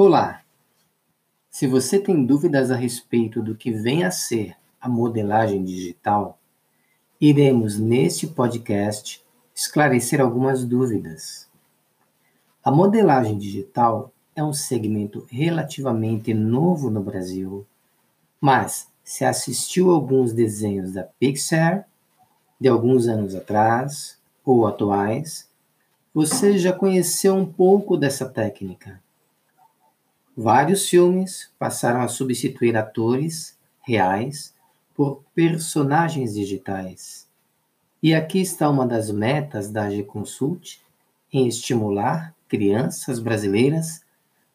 Olá! Se você tem dúvidas a respeito do que vem a ser a modelagem digital, iremos neste podcast esclarecer algumas dúvidas. A modelagem digital é um segmento relativamente novo no Brasil, mas se assistiu a alguns desenhos da Pixar de alguns anos atrás ou atuais, você já conheceu um pouco dessa técnica. Vários filmes passaram a substituir atores reais por personagens digitais. E aqui está uma das metas da AG Consult em estimular crianças brasileiras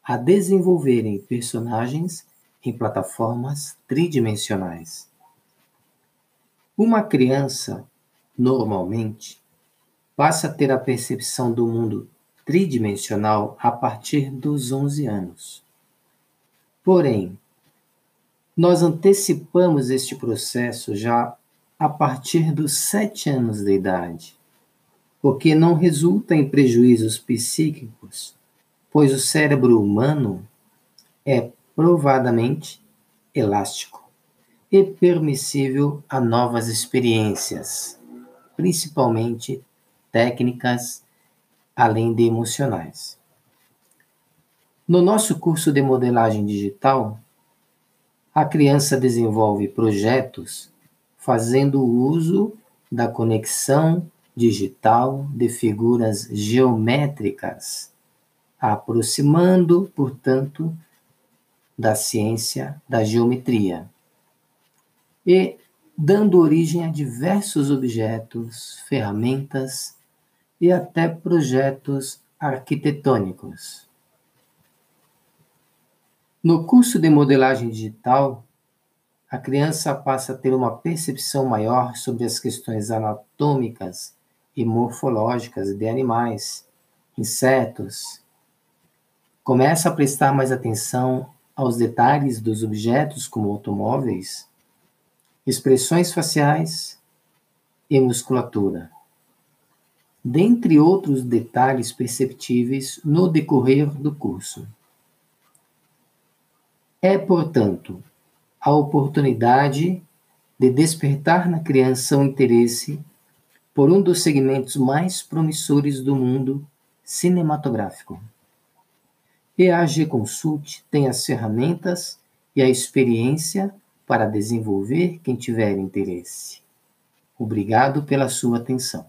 a desenvolverem personagens em plataformas tridimensionais. Uma criança, normalmente, passa a ter a percepção do mundo tridimensional a partir dos 11 anos. Porém, nós antecipamos este processo já a partir dos sete anos de idade, porque não resulta em prejuízos psíquicos, pois o cérebro humano é provadamente elástico e permissível a novas experiências, principalmente técnicas além de emocionais. No nosso curso de modelagem digital, a criança desenvolve projetos fazendo uso da conexão digital de figuras geométricas, aproximando, portanto, da ciência da geometria e dando origem a diversos objetos, ferramentas e até projetos arquitetônicos. No curso de modelagem digital, a criança passa a ter uma percepção maior sobre as questões anatômicas e morfológicas de animais, insetos. Começa a prestar mais atenção aos detalhes dos objetos, como automóveis, expressões faciais e musculatura, dentre outros detalhes perceptíveis no decorrer do curso. É, portanto, a oportunidade de despertar na criança o interesse por um dos segmentos mais promissores do mundo cinematográfico. E a AG Consult tem as ferramentas e a experiência para desenvolver quem tiver interesse. Obrigado pela sua atenção.